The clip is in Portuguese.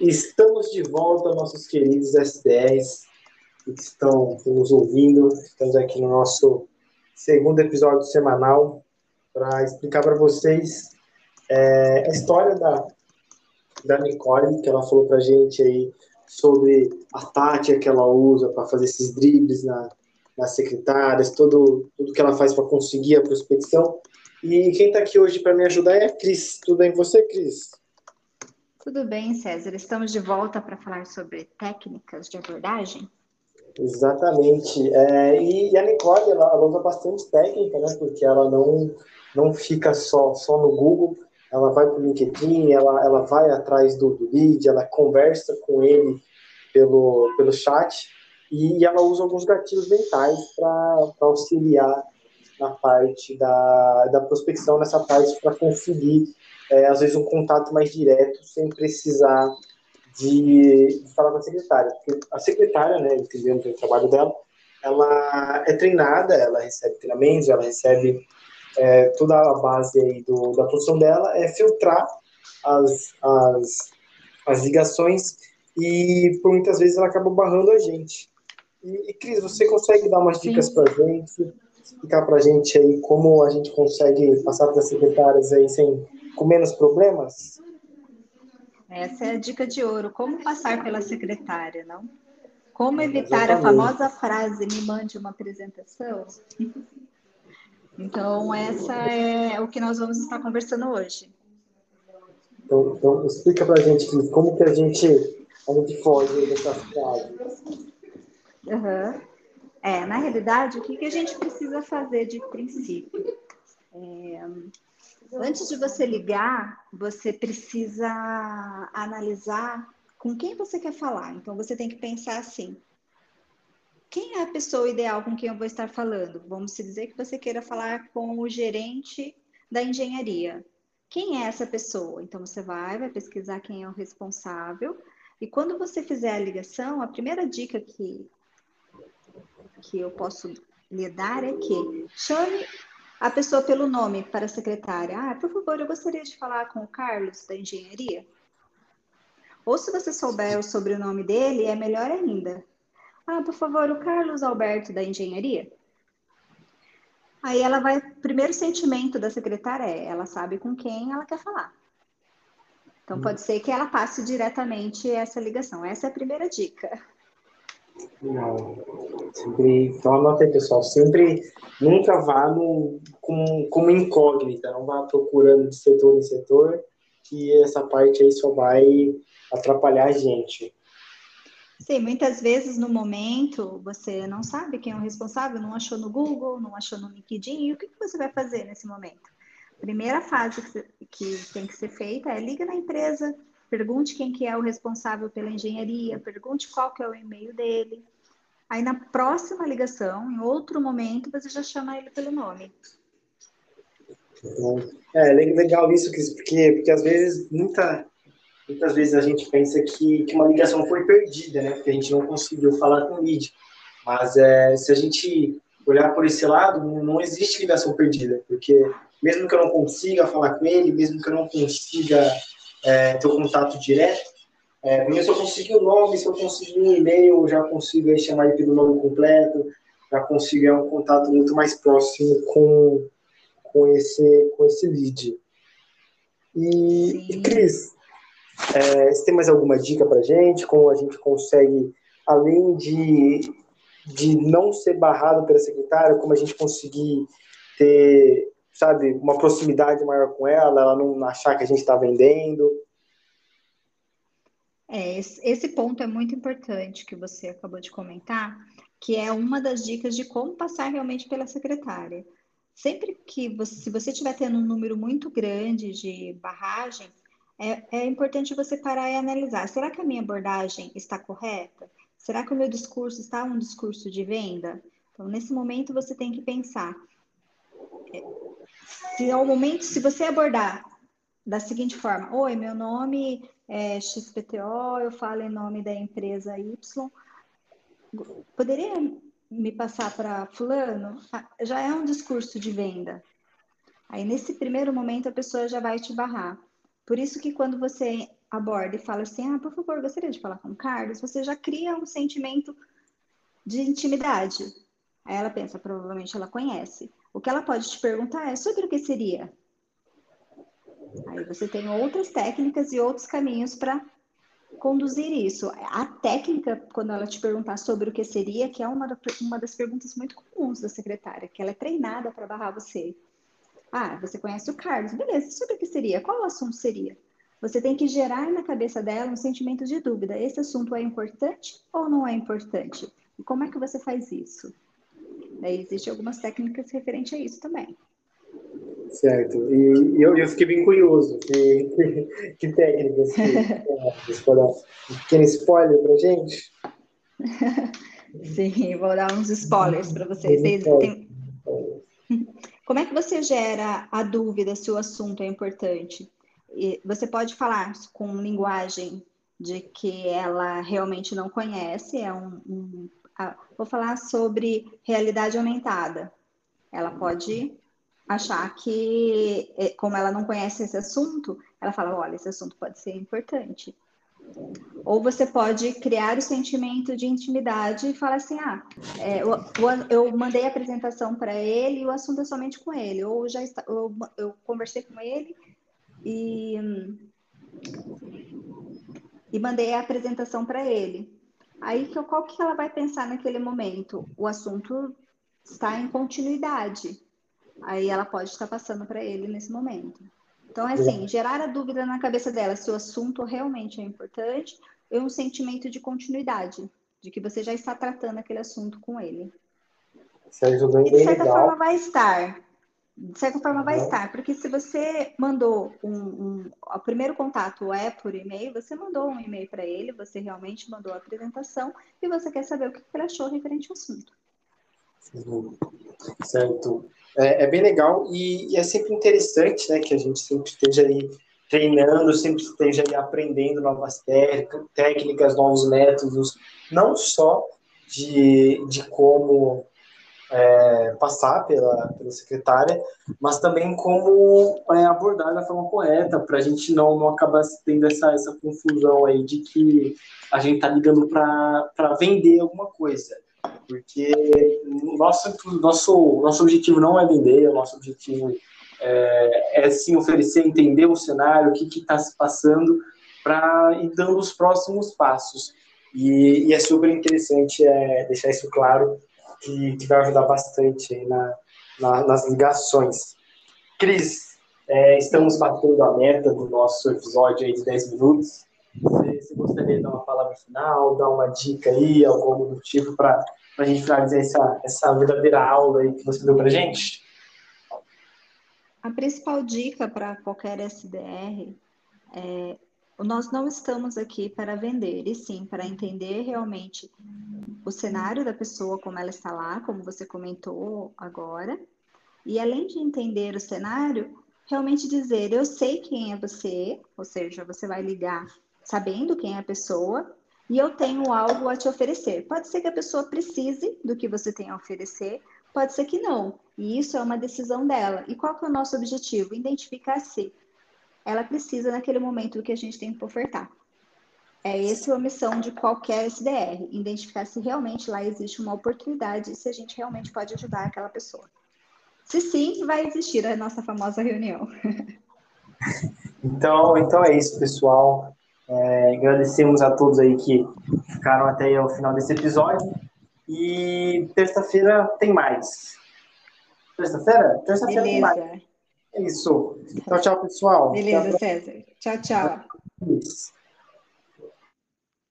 Estamos de volta, nossos queridos SDRs que estão nos ouvindo. Estamos aqui no nosso segundo episódio semanal para explicar para vocês é, a história da, da Nicole, que ela falou para gente aí sobre a tática que ela usa para fazer esses dribles na, nas secretárias, todo, tudo que ela faz para conseguir a prospecção. E quem está aqui hoje para me ajudar é a Cris. Tudo bem com você, Cris? Tudo bem, César. Estamos de volta para falar sobre técnicas de abordagem. Exatamente. É, e, a Nicole, ela, ela, usa bastante técnica, né? Porque ela não, não fica só, só no Google, ela vai para o LinkedIn, ela, ela vai atrás do, do lead, ela conversa com ele pelo, pelo chat e, e ela usa alguns gatilhos mentais para auxiliar na parte da, da prospecção, nessa parte para conseguir, é, às vezes, um contato mais direto, sem precisar de, de falar com a secretária. Porque a secretária, né, entendendo o trabalho dela, ela é treinada, ela recebe treinamentos, ela recebe é, toda a base aí do, da produção dela, é filtrar as, as, as ligações e por muitas vezes ela acaba barrando a gente. E, e Cris, você consegue dar umas dicas para a gente, explicar para a gente aí como a gente consegue passar para as secretárias aí sem, com menos problemas? Essa é a dica de ouro. Como passar pela secretária, não? Como evitar Exatamente. a famosa frase me mande uma apresentação? Então, essa é o que nós vamos estar conversando hoje. Então, então explica para a gente, como que a gente, a gente foge dessa frase. Uhum. É, na realidade, o que, que a gente precisa fazer de princípio? É, antes de você ligar, você precisa analisar com quem você quer falar. Então, você tem que pensar assim: quem é a pessoa ideal com quem eu vou estar falando? Vamos dizer que você queira falar com o gerente da engenharia. Quem é essa pessoa? Então, você vai, vai pesquisar quem é o responsável. E quando você fizer a ligação, a primeira dica que que eu posso lhe dar é que chame a pessoa pelo nome para a secretária. Ah, por favor, eu gostaria de falar com o Carlos da engenharia. Ou se você souber o sobrenome dele, é melhor ainda. Ah, por favor, o Carlos Alberto da engenharia. Aí ela vai. Primeiro sentimento da secretária é: ela sabe com quem ela quer falar. Então pode ser que ela passe diretamente essa ligação. Essa é a primeira dica. Não. Sempre, então anota aí, pessoal. Sempre, nunca vá no, com, como incógnita, não vá procurando de setor em setor, que essa parte aí só vai atrapalhar a gente. Sim, muitas vezes no momento você não sabe quem é o responsável, não achou no Google, não achou no LinkedIn, e o que você vai fazer nesse momento? Primeira fase que tem que ser feita é liga na empresa, pergunte quem que é o responsável pela engenharia, pergunte qual que é o e-mail dele. Aí na próxima ligação, em outro momento, você já chama ele pelo nome. É legal isso, porque, porque às vezes, muita, muitas vezes a gente pensa que, que uma ligação foi perdida, né? Porque a gente não conseguiu falar com o lead. Mas é, se a gente olhar por esse lado, não existe ligação perdida, porque mesmo que eu não consiga falar com ele, mesmo que eu não consiga é, ter o contato direto. É, se eu conseguir o nome, se eu conseguir um e-mail, eu já consigo aí, chamar ele pelo nome completo, já consigo é, um contato muito mais próximo com, com, esse, com esse lead. E, e Cris, é, você tem mais alguma dica para gente? Como a gente consegue, além de, de não ser barrado pela secretária, como a gente conseguir ter sabe, uma proximidade maior com ela, ela não achar que a gente está vendendo. É, esse ponto é muito importante que você acabou de comentar, que é uma das dicas de como passar realmente pela secretária. Sempre que você, se você estiver tendo um número muito grande de barragem, é, é importante você parar e analisar. Será que a minha abordagem está correta? Será que o meu discurso está um discurso de venda? Então, nesse momento, você tem que pensar: é, se ao momento, se você abordar da seguinte forma: Oi, meu nome é XPTO, eu falo em nome da empresa Y. Poderia me passar para fulano? Ah, já é um discurso de venda. Aí nesse primeiro momento a pessoa já vai te barrar. Por isso que quando você aborda e fala assim: ah, por favor, gostaria de falar com o Carlos, você já cria um sentimento de intimidade. Aí ela pensa, provavelmente ela conhece. O que ela pode te perguntar é sobre o que seria. Aí você tem outras técnicas e outros caminhos para conduzir isso. A técnica, quando ela te perguntar sobre o que seria, que é uma, uma das perguntas muito comuns da secretária, que ela é treinada para barrar você. Ah, você conhece o Carlos, beleza, sobre o que seria? Qual o assunto seria? Você tem que gerar na cabeça dela um sentimento de dúvida. Esse assunto é importante ou não é importante? E como é que você faz isso? Daí existem algumas técnicas referentes a isso também. Certo. E eu, eu fiquei bem curioso. Que, que técnicas que um pequeno spoiler pra gente? Sim, vou dar uns spoilers para vocês. vocês têm... Como é que você gera a dúvida se o assunto é importante? Você pode falar com linguagem de que ela realmente não conhece, é um, um vou falar sobre realidade aumentada. Ela pode achar que, é, como ela não conhece esse assunto, ela fala: olha, esse assunto pode ser importante. Ou você pode criar o sentimento de intimidade e falar assim: ah, é, eu, eu, mandei a apresentação para ele e o assunto é somente com ele. Ou já está, eu, eu conversei com ele e, e mandei a apresentação para ele. Aí, qual que ela vai pensar naquele momento? O assunto está em continuidade. Aí ela pode estar passando para ele nesse momento. Então, é assim, gerar a dúvida na cabeça dela se o assunto realmente é importante e um sentimento de continuidade, de que você já está tratando aquele assunto com ele. Sérgio, bem, e de certa legal. forma vai estar. De certa forma vai estar, porque se você mandou um, um, o primeiro contato é por e-mail, você mandou um e-mail para ele, você realmente mandou a apresentação e você quer saber o que ele achou referente ao assunto. Certo. É, é bem legal e, e, é sempre interessante, né, que a gente sempre esteja aí treinando, sempre esteja aí aprendendo novas técnicas, novos métodos, não só de, de como é, passar pela, pela secretária, mas também como é, abordar da forma correta, para a gente não, não acabar tendo essa, essa confusão aí de que a gente está ligando para vender alguma coisa porque nosso, nosso, nosso objetivo não é vender, o nosso objetivo é, é sim oferecer, entender o cenário, o que está se passando, para ir dando os próximos passos. E, e é super interessante é, deixar isso claro, que, que vai ajudar bastante na, na, nas ligações. Cris, é, estamos batendo a meta do nosso episódio aí de 10 minutos. Você, gostaria de dar uma palavra final, dar uma dica aí, tipo, para para a gente finalizar essa, essa verdadeira aula aí que você deu para gente? A principal dica para qualquer SDR é nós não estamos aqui para vender, e sim para entender realmente o cenário da pessoa, como ela está lá, como você comentou agora. E além de entender o cenário, realmente dizer: eu sei quem é você, ou seja, você vai ligar sabendo quem é a pessoa, e eu tenho algo a te oferecer. Pode ser que a pessoa precise do que você tem a oferecer, pode ser que não. E isso é uma decisão dela. E qual que é o nosso objetivo? Identificar se ela precisa naquele momento do que a gente tem para ofertar. É essa a missão de qualquer SDR, identificar se realmente lá existe uma oportunidade e se a gente realmente pode ajudar aquela pessoa. Se sim, vai existir a nossa famosa reunião. Então, então é isso, pessoal. É, agradecemos a todos aí que ficaram até o final desse episódio. E terça-feira tem mais. Terça-feira? Terça-feira tem mais. É isso. Tchau, tchau, pessoal. Beleza. César. Tchau, tchau.